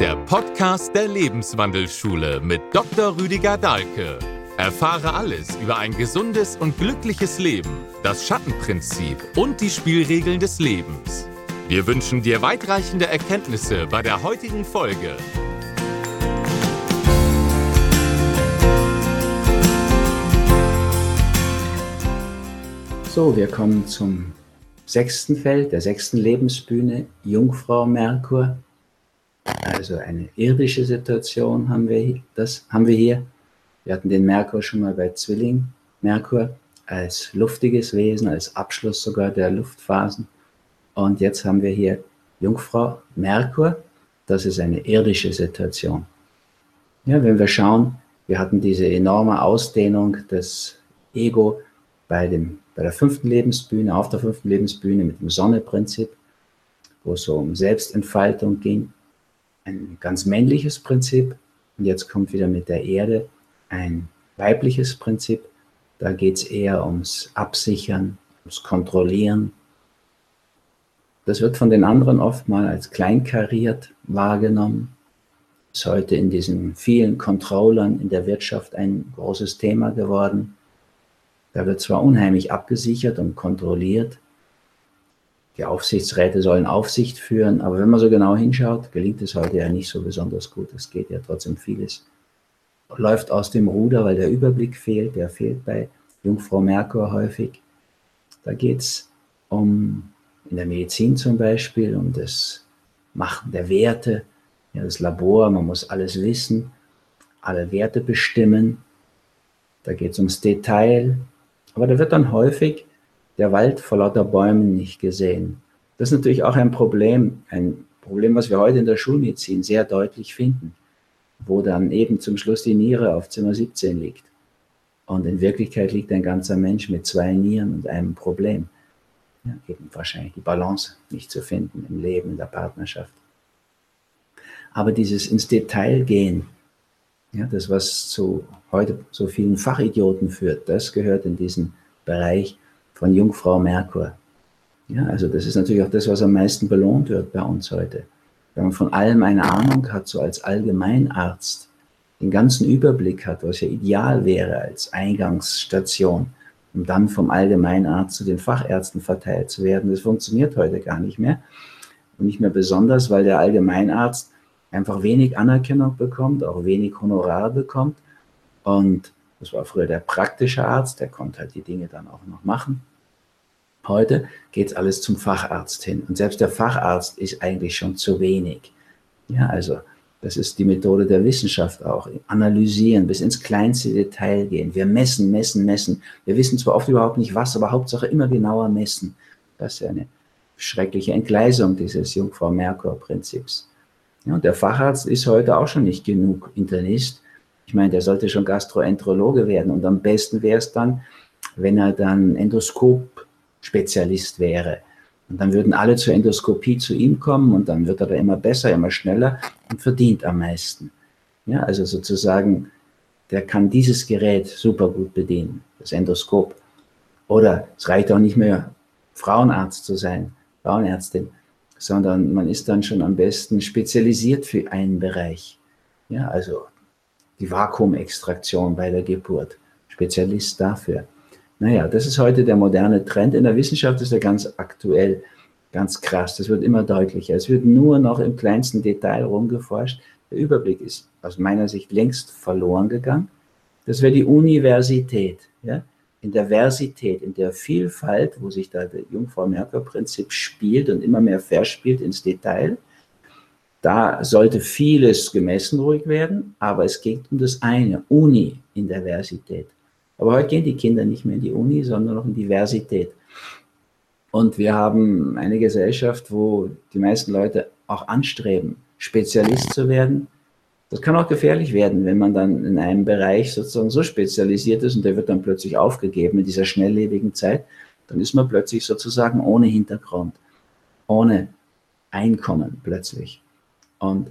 der Podcast der Lebenswandelschule mit Dr. Rüdiger Dahlke. Erfahre alles über ein gesundes und glückliches Leben, das Schattenprinzip und die Spielregeln des Lebens. Wir wünschen dir weitreichende Erkenntnisse bei der heutigen Folge. So, wir kommen zum sechsten Feld, der sechsten Lebensbühne, Jungfrau Merkur. Also eine irdische Situation haben wir, das haben wir hier. Wir hatten den Merkur schon mal bei Zwilling. Merkur als luftiges Wesen, als Abschluss sogar der Luftphasen. Und jetzt haben wir hier Jungfrau Merkur. Das ist eine irdische Situation. Ja, wenn wir schauen, wir hatten diese enorme Ausdehnung des Ego bei, dem, bei der fünften Lebensbühne, auf der fünften Lebensbühne mit dem Sonneprinzip, wo es so um Selbstentfaltung ging ein ganz männliches Prinzip und jetzt kommt wieder mit der Erde ein weibliches Prinzip. Da geht es eher ums Absichern, ums Kontrollieren. Das wird von den anderen oft mal als kleinkariert wahrgenommen. Ist heute in diesen vielen Controllern in der Wirtschaft ein großes Thema geworden. Da wird zwar unheimlich abgesichert und kontrolliert, die Aufsichtsräte sollen Aufsicht führen, aber wenn man so genau hinschaut, gelingt es heute ja nicht so besonders gut. Es geht ja trotzdem vieles. Läuft aus dem Ruder, weil der Überblick fehlt. Der fehlt bei Jungfrau Merkur häufig. Da geht es um, in der Medizin zum Beispiel, um das Machen der Werte, ja, das Labor, man muss alles wissen, alle Werte bestimmen. Da geht es ums Detail. Aber da wird dann häufig der Wald vor lauter Bäumen nicht gesehen. Das ist natürlich auch ein Problem, ein Problem, was wir heute in der Schulmedizin sehr deutlich finden, wo dann eben zum Schluss die Niere auf Zimmer 17 liegt. Und in Wirklichkeit liegt ein ganzer Mensch mit zwei Nieren und einem Problem. Ja, eben wahrscheinlich die Balance nicht zu finden im Leben, in der Partnerschaft. Aber dieses ins Detail gehen, ja, das, was zu heute so vielen Fachidioten führt, das gehört in diesen Bereich von Jungfrau Merkur. Ja, also das ist natürlich auch das, was am meisten belohnt wird bei uns heute. Wenn man von allem eine Ahnung hat, so als Allgemeinarzt, den ganzen Überblick hat, was ja ideal wäre als Eingangsstation, um dann vom Allgemeinarzt zu den Fachärzten verteilt zu werden. Das funktioniert heute gar nicht mehr. Und nicht mehr besonders, weil der Allgemeinarzt einfach wenig Anerkennung bekommt, auch wenig Honorar bekommt. Und das war früher der praktische Arzt, der konnte halt die Dinge dann auch noch machen. Heute geht es alles zum Facharzt hin. Und selbst der Facharzt ist eigentlich schon zu wenig. Ja, also das ist die Methode der Wissenschaft auch. Analysieren, bis ins kleinste Detail gehen. Wir messen, messen, messen. Wir wissen zwar oft überhaupt nicht was, aber Hauptsache immer genauer messen. Das ist ja eine schreckliche Entgleisung dieses Jungfrau-Merkur-Prinzips. Ja, und der Facharzt ist heute auch schon nicht genug Internist. Ich meine, der sollte schon Gastroenterologe werden. Und am besten wäre es dann, wenn er dann Endoskop Spezialist wäre. Und dann würden alle zur Endoskopie zu ihm kommen und dann wird er da immer besser, immer schneller und verdient am meisten. Ja, also sozusagen, der kann dieses Gerät super gut bedienen, das Endoskop. Oder es reicht auch nicht mehr, Frauenarzt zu sein, Frauenärztin, sondern man ist dann schon am besten spezialisiert für einen Bereich. Ja, also die Vakuumextraktion bei der Geburt, Spezialist dafür. Naja, das ist heute der moderne Trend. In der Wissenschaft ist er ganz aktuell, ganz krass. Das wird immer deutlicher. Es wird nur noch im kleinsten Detail rumgeforscht. Der Überblick ist aus meiner Sicht längst verloren gegangen. Das wäre die Universität. Ja? In der Versität, in der Vielfalt, wo sich da der Jungfrau-Merkur-Prinzip spielt und immer mehr verspielt ins Detail, da sollte vieles gemessen ruhig werden, aber es geht um das eine, Uni in der Versität. Aber heute gehen die Kinder nicht mehr in die Uni, sondern noch in die Universität. Und wir haben eine Gesellschaft, wo die meisten Leute auch anstreben, Spezialist zu werden. Das kann auch gefährlich werden, wenn man dann in einem Bereich sozusagen so spezialisiert ist und der wird dann plötzlich aufgegeben in dieser schnelllebigen Zeit. Dann ist man plötzlich sozusagen ohne Hintergrund, ohne Einkommen plötzlich. Und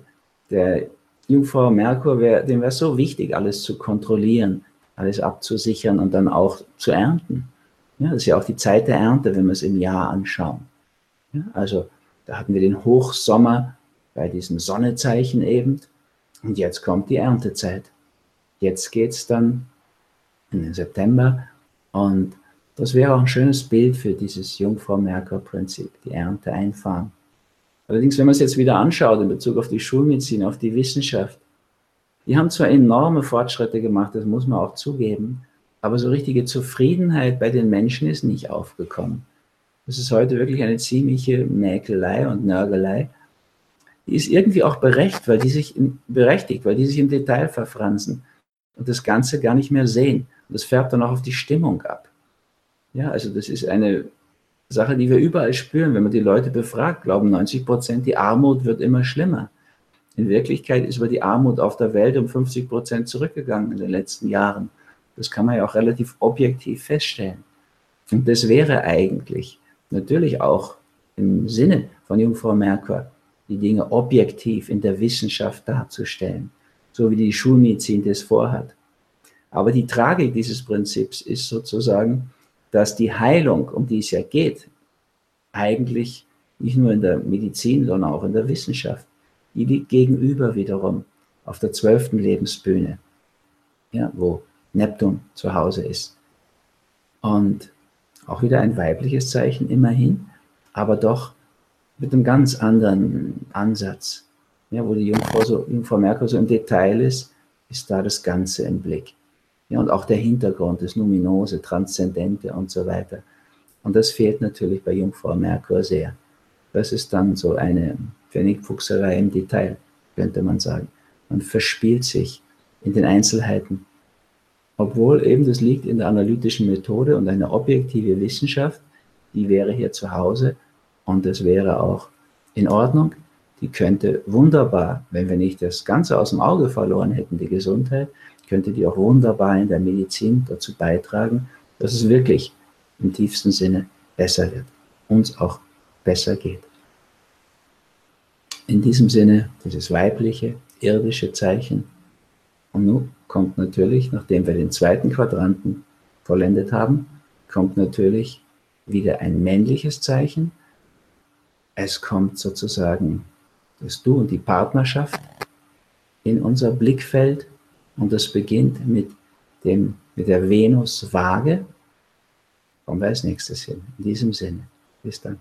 der Jungfrau Merkur, wär, dem wäre so wichtig, alles zu kontrollieren, alles abzusichern und dann auch zu ernten. Ja, das ist ja auch die Zeit der Ernte, wenn wir es im Jahr anschauen. Ja, also da hatten wir den Hochsommer bei diesem Sonnezeichen eben. Und jetzt kommt die Erntezeit. Jetzt geht es dann in den September und das wäre auch ein schönes Bild für dieses Jungfrau-Merkur-Prinzip, die Ernte einfahren. Allerdings, wenn man es jetzt wieder anschaut in Bezug auf die Schulmedizin, auf die Wissenschaft, die haben zwar enorme Fortschritte gemacht, das muss man auch zugeben, aber so richtige Zufriedenheit bei den Menschen ist nicht aufgekommen. Das ist heute wirklich eine ziemliche Mäkelei und Nörgelei. Die ist irgendwie auch berechtigt, weil die sich, in, berechtigt, weil die sich im Detail verfransen und das Ganze gar nicht mehr sehen. Und das färbt dann auch auf die Stimmung ab. Ja, also das ist eine Sache, die wir überall spüren. Wenn man die Leute befragt, glauben 90 Prozent, die Armut wird immer schlimmer. In Wirklichkeit ist aber die Armut auf der Welt um 50 Prozent zurückgegangen in den letzten Jahren. Das kann man ja auch relativ objektiv feststellen. Und das wäre eigentlich natürlich auch im Sinne von Jungfrau Merkur, die Dinge objektiv in der Wissenschaft darzustellen, so wie die Schulmedizin das vorhat. Aber die Tragik dieses Prinzips ist sozusagen, dass die Heilung, um die es ja geht, eigentlich nicht nur in der Medizin, sondern auch in der Wissenschaft, die liegt gegenüber wiederum auf der zwölften Lebensbühne, ja, wo Neptun zu Hause ist. Und auch wieder ein weibliches Zeichen immerhin, aber doch mit einem ganz anderen Ansatz. Ja, wo die Jungfrau, so, Jungfrau Merkur so im Detail ist, ist da das Ganze im Blick. Ja, und auch der Hintergrund, das Numinose, Transzendente und so weiter. Und das fehlt natürlich bei Jungfrau Merkur sehr. Das ist dann so eine Pfennigfuchserei im Detail, könnte man sagen. Man verspielt sich in den Einzelheiten. Obwohl eben das liegt in der analytischen Methode und eine objektive Wissenschaft, die wäre hier zu Hause und das wäre auch in Ordnung. Die könnte wunderbar, wenn wir nicht das Ganze aus dem Auge verloren hätten, die Gesundheit, könnte die auch wunderbar in der Medizin dazu beitragen, dass es wirklich im tiefsten Sinne besser wird, uns auch besser geht. In diesem Sinne dieses weibliche, irdische Zeichen. Und nun kommt natürlich, nachdem wir den zweiten Quadranten vollendet haben, kommt natürlich wieder ein männliches Zeichen. Es kommt sozusagen das Du und die Partnerschaft in unser Blickfeld und das beginnt mit, dem, mit der Venus Waage. Kommen wir als nächstes hin. In diesem Sinne. Bis dann.